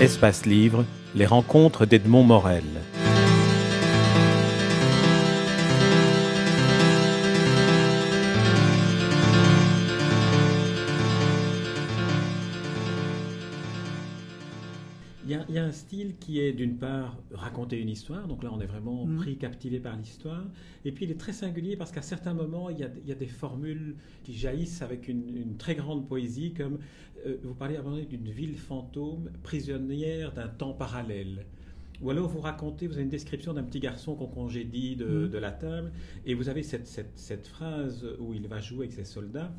Espace Livre, les rencontres d'Edmond Morel. Il y, a, un style qui est d'une part raconter une histoire, donc là on est vraiment Mhm. pris, captivé par l'histoire, et puis il est très singulier parce qu'à certains moments il y, a, il y a des formules qui jaillissent avec une, une très grande poésie, comme vous parlez à un moment donné d'une ville fantôme prisonnière d'un temps parallèle. Ou alors vous racontez, vous avez une description d'un petit garçon qu'on congédie de, Mhm. de la table, et vous avez cette, cette- cette phrase où il va jouer avec ses soldats.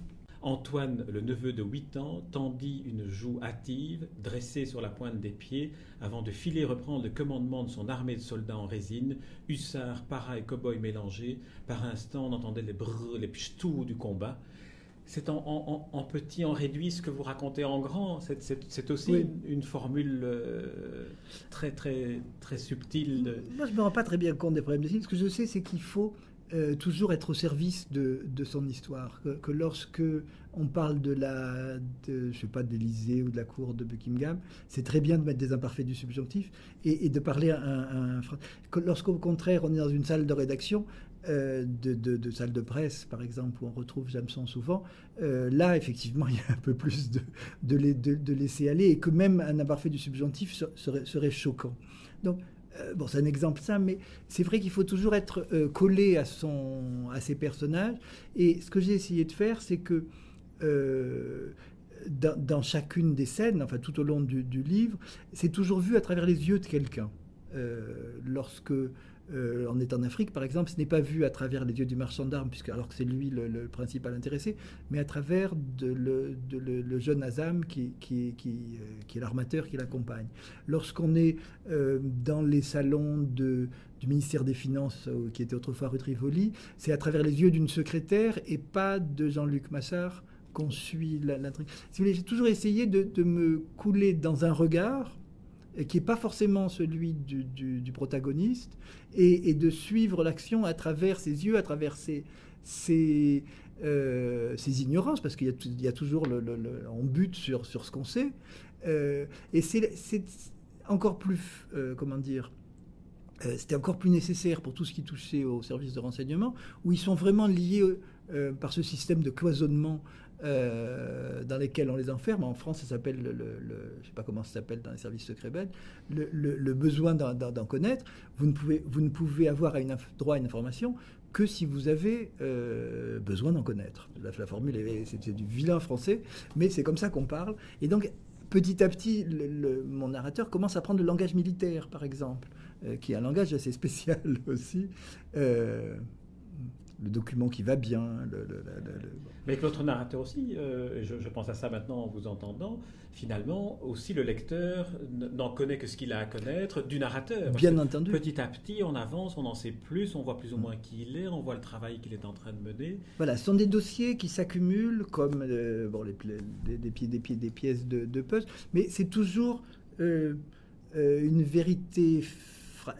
Antoine, le neveu de 8 ans, tendit une joue hâtive, dressée sur la pointe des pieds, avant de filer reprendre le commandement de son armée de soldats en résine, hussards, paras et cow-boys mélangés. Par instant, on entendait les brrr, les pchtou du combat. C'est en, en- en- en petit, en réduit ce que vous racontez en grand. C'est- aussi Oui. une, une formule euh, très, très, très subtile. de- Moi, je me rends pas très bien compte des problèmes de style. Ce que je sais, c'est qu'il faut euh, toujours être au service de, de son histoire. Que, que lorsque on parle de la, je sais pas, d'Élysée ou de la cour de Buckingham, c'est très bien de mettre des imparfaits du subjonctif et, de parler à un, Lorsqu'au contraire, on est dans une salle de rédaction, euh, de, de- de salle de presse, par exemple, où on retrouve Jameson souvent, euh, là, effectivement, il y a un peu plus de, de, lai- de- de laisser aller et que même un imparfait du subjonctif se- serait, serait choquant. Donc, euh, bon, c'est un exemple simple, mais c'est vrai qu'il faut toujours être euh, collé à, son, à ses personnages. Et ce que j'ai essayé de faire, c'est que euh, dans, chacune des scènes, enfin tout au long du, du livre, c'est toujours vu à travers les yeux de quelqu'un. Lorsque euh, on est en Afrique, par exemple, ce n'est pas vu à travers les yeux du marchand d'armes, puisque alors que c'est lui le, principal intéressé, mais à travers de le, jeune Azam euh, qui est l'armateur qui l'accompagne. Lorsqu'on est euh, dans les salons du ministère des Finances, euh, qui était autrefois rue de Rivoli, c'est à travers les yeux d'une secrétaire et pas de Jean-Luc Massard qu'on suit l'intrigue. Si vous voulez, j'ai toujours essayé de, me couler dans un regard euh, qui n'est pas forcément celui du, protagoniste, et, de suivre l'action à travers ses yeux, à travers ses, ses, euh, ignorances, parce qu'il y, a toujours le, le- bute sur, sur ce qu'on sait. Euh, et c'est encore plus, euh, comment dire, c'était encore plus nécessaire pour tout ce qui touchait aux services de renseignement, où ils sont vraiment liés par ce système de cloisonnement euh, dans lesquels on les enferme. En France, ça s'appelle, le, le- le- je ne sais pas comment ça s'appelle dans les services secrets belges, le, besoin d'en- connaître. Vous ne, pouvez, avoir à droit à une information que si vous avez euh, besoin d'en connaître. La, formule, est- c'est du vilain français, mais c'est comme ça qu'on parle. Et donc, petit à petit, mon narrateur commence à prendre le langage militaire, par exemple, euh, qui est un langage assez spécial aussi. Le document qui va bien. Le, le- le- le- Mais avec votre narrateur aussi, euh, je, je pense à ça maintenant en vous entendant, finalement, aussi le lecteur n'en connaît que ce qu'il a à connaître du narrateur. Bien entendu. Petit à petit, on avance, on en sait plus, on voit plus ou moins qui il est, on voit le travail qu'il est en train de mener. Voilà, ce sont des dossiers qui s'accumulent comme euh, bon, les, des, des, pi- des pi- des pièces de, de puzzle, mais c'est toujours euh, euh, une vérité fra-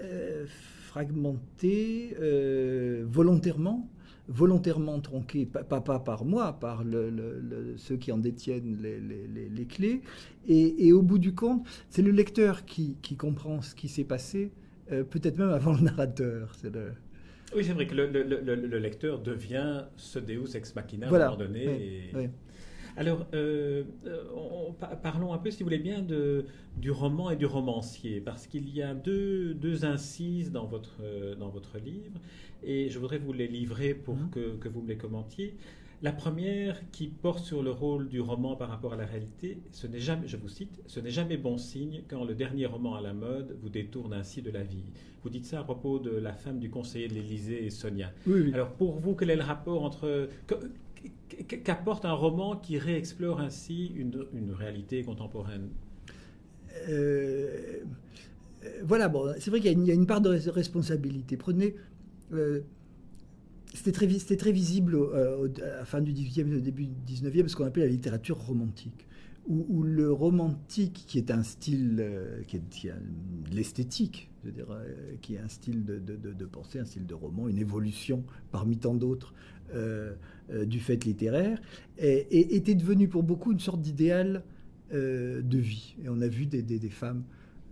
fragmentée, euh, volontairement, volontairement tronquée, pas, pas, pas par moi, par le- le- le- ceux qui en détiennent les, les- les- les clés. Et, et au bout du compte, c'est le lecteur qui, qui comprend ce qui s'est passé, euh, peut-être même avant le narrateur. C'est le... Oui, c'est vrai que le, le- le- le lecteur devient ce Deus ex machina Voilà, à un moment donné. oui, et- oui. Alors, euh, euh, on- on- pa- parlons un peu, si vous voulez bien, de, du roman et du romancier, parce qu'il y a deux, deux incises dans votre, euh, dans votre livre, et je voudrais vous les livrer pour Mhm. que, que vous me les commentiez. La première, qui porte sur le rôle du roman par rapport à la réalité, ce n'est jamais, je vous cite, ce n'est jamais bon signe quand le dernier roman à la mode vous détourne ainsi de la vie. Vous dites ça à propos de la femme du conseiller de l'Élysée, Sonia. Oui, oui. Alors pour vous, quel est le rapport entre... que- Qu'apporte un roman qui réexplore ainsi une, réalité contemporaine? Euh, euh, voilà, c'est vrai qu'il y, a une- part de res- responsabilité. Prenez. euh, c'était très, visible à la fin du 18e et début du 19e, ce qu'on appelle la littérature romantique. Où, le romantique, qui est un style, qui est, l'esthétique, je veux qui est un style de pensée, un style de roman, une évolution parmi tant d'autres euh, euh, du fait littéraire, et- était devenu pour beaucoup une sorte d'idéal de vie. Et on a vu des, des, femmes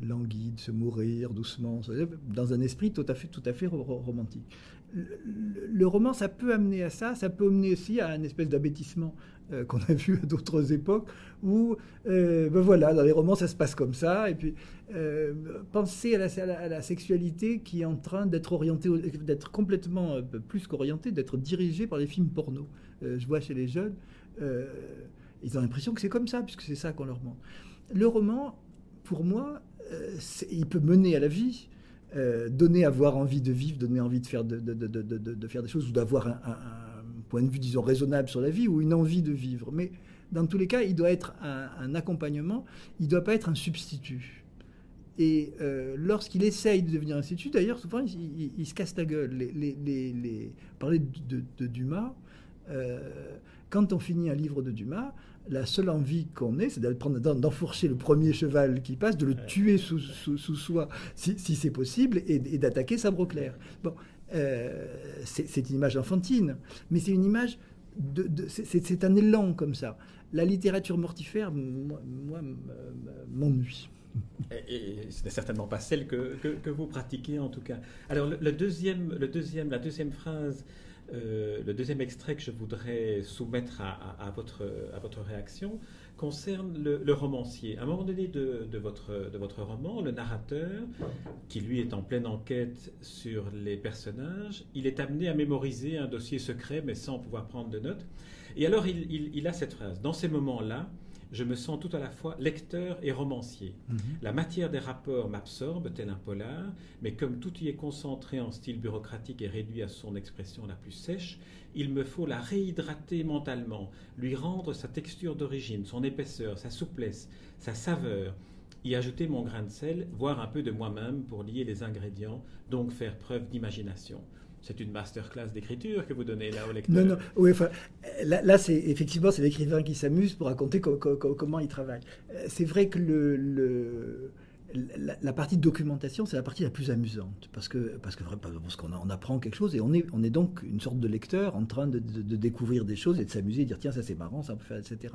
languides, se mourir doucement, dans un esprit tout à fait romantique. Le, roman, ça peut amener à ça, ça peut amener aussi à une espèce d'abêtissement euh, qu'on a vu à d'autres époques, où, euh, ben voilà, dans les romans, ça se passe comme ça. Et puis, euh, penser à la, sexualité qui est en train d'être orientée, d'être complètement plus qu'orientée, d'être dirigée par les films porno. je vois chez les jeunes, ils ont l'impression que c'est comme ça, puisque c'est ça qu'on leur montre. Le roman, pour moi, il peut mener à la vie. Donner à avoir envie de vivre, donner envie de faire, de, de, de, de faire des choses ou d'avoir un, point de vue, disons, raisonnable sur la vie ou une envie de vivre. Mais dans tous les cas, il doit être un, accompagnement, il ne doit pas être un substitut. Et euh, lorsqu'il essaye de devenir un d'ailleurs, souvent, il, se casse la gueule. Les, les, les, Parler de, Dumas, euh, quand on finit un livre de Dumas, la seule envie qu'on ait, c'est d'enfourcher le premier cheval qui passe, de le tuer sous, sous, soi, si, si c'est possible, et, et d'attaquer Sabre Clair. Bon, euh, c'est une image enfantine, mais c'est une image de, c'est un élan comme ça. La littérature mortifère, moi, m'ennuie. Et, ce n'est certainement pas celle que, que, vous pratiquez en tout cas. Alors le, deuxième, le deuxième, la deuxième phrase, euh, le deuxième extrait que je voudrais soumettre à, votre, à votre réaction, concerne le, romancier. À un moment donné de, votre, de votre roman, le narrateur, qui lui est en pleine enquête sur les personnages, il est amené à mémoriser un dossier secret, mais sans pouvoir prendre de notes. Et alors il, il a cette phrase. Dans ces moments-là, je me sens tout à la fois lecteur et romancier. Mhm. La matière des rapports m'absorbe, tel un polar, mais comme tout y est concentré en style bureaucratique et réduit à son expression la plus sèche, il me faut la réhydrater mentalement, lui rendre sa texture d'origine, son épaisseur, sa souplesse, sa saveur, y ajouter mon grain de sel, voire un peu de moi-même pour lier les ingrédients, donc faire preuve d'imagination c'est une masterclass d'écriture que vous donnez là au lecteur. Non, non, oui, enfin, là, c'est effectivement c'est l'écrivain qui s'amuse pour raconter comment il travaille. Euh, c'est vrai que la, partie de documentation, c'est la partie la plus amusante parce que parce qu'on on apprend quelque chose et on est on est donc une sorte de lecteur en train de, découvrir des choses et de s'amuser, dire tiens ça c'est marrant, ça peut faire etc.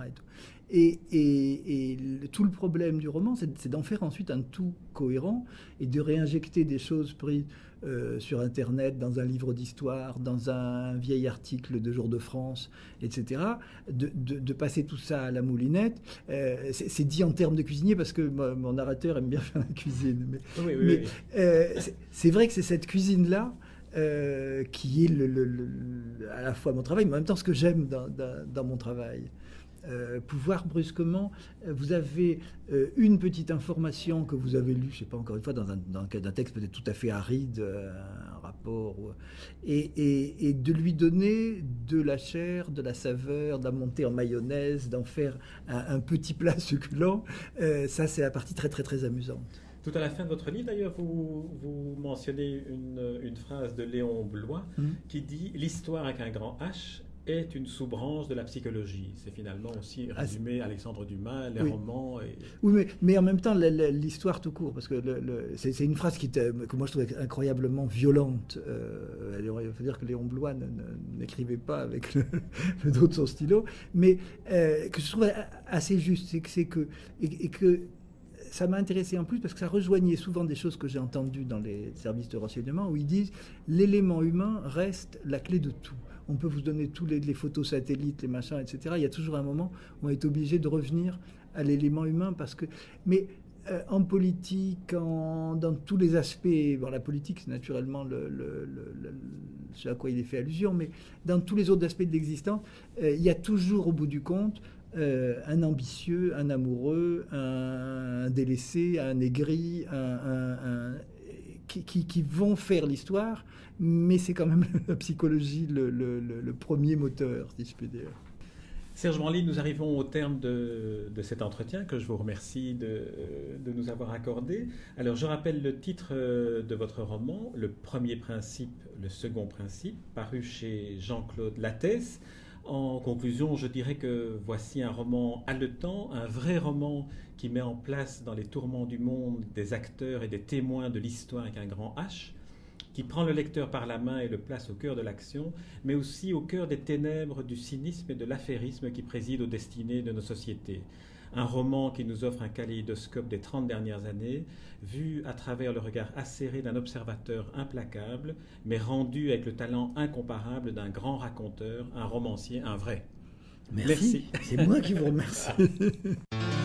Et, et, et, tout le problème du roman, c'est d'en faire ensuite un tout cohérent et de réinjecter des choses prises euh, sur Internet, dans un livre d'histoire, dans un vieil article de Jour de France, etc., de, passer tout ça à la moulinette. Euh, c'est dit en termes de cuisinier parce que mon narrateur aime bien faire la cuisine. Mais, euh, c'est vrai que c'est cette cuisine-là. qui est le, à la fois mon travail, mais en même temps ce que j'aime dans, mon travail. Euh, pouvoir brusquement, euh, vous avez euh, une petite information que vous avez lue, je ne sais pas encore une fois, dans un, dans un texte peut-être tout à fait aride, un rapport, et, et, de lui donner de la chair, de la saveur, d'en monter en mayonnaise, d'en faire un, petit plat succulent, ça c'est la partie très très très amusante. Tout à la fin de votre livre, d'ailleurs, vous, vous, mentionnez une, une, phrase de Léon Blois hum. qui dit L'histoire avec un grand H est une sous-branche de la psychologie. C'est finalement aussi ah, résumé Alexandre Dumas, les romans. Et... Oui, mais, mais, en même temps, l'histoire tout court, parce que c'est une phrase qui que moi je trouvais incroyablement violente. Euh, il faut dire que Léon Blois n'écrivait pas avec le, dos de son stylo, mais euh, que je trouvais assez juste. C'est que, et, que ça m'a intéressé en plus parce que ça rejoignait souvent des choses que j'ai entendues dans les services de renseignement où ils disent l'élément humain reste la clé de tout on peut vous donner tous les, photos satellites, les machins, etc. Il y a toujours un moment où on est obligé de revenir à l'élément humain parce que. Mais euh, en politique, dans tous les aspects, bon, la politique, c'est naturellement le, ce à quoi il est fait allusion, mais dans tous les autres aspects de l'existence, euh, il y a toujours, au bout du compte, euh, un ambitieux, un amoureux, un, délaissé, un aigri, un, qui, vont faire l'histoire, mais c'est quand même la psychologie le, premier moteur, si je puis dire. Serge Manly, nous arrivons au terme de, cet entretien que je vous remercie de, de, nous avoir accordé. Alors, je rappelle le titre euh, de votre roman, Le premier principe, le second principe, paru chez Jean-Claude Lattès. En conclusion, je dirais que voici un roman haletant, un vrai roman qui met en place dans les tourments du monde des acteurs et des témoins de l'histoire avec un grand H qui prend le lecteur par la main et le place au cœur de l'action, mais aussi au cœur des ténèbres du cynisme et de l'affairisme qui président aux destinées de nos sociétés. Un roman qui nous offre un kaléidoscope des 30 dernières années, vu à travers le regard acéré d'un observateur implacable, mais rendu avec le talent incomparable d'un grand raconteur, un romancier, un vrai. Merci. C'est moi qui vous remercie.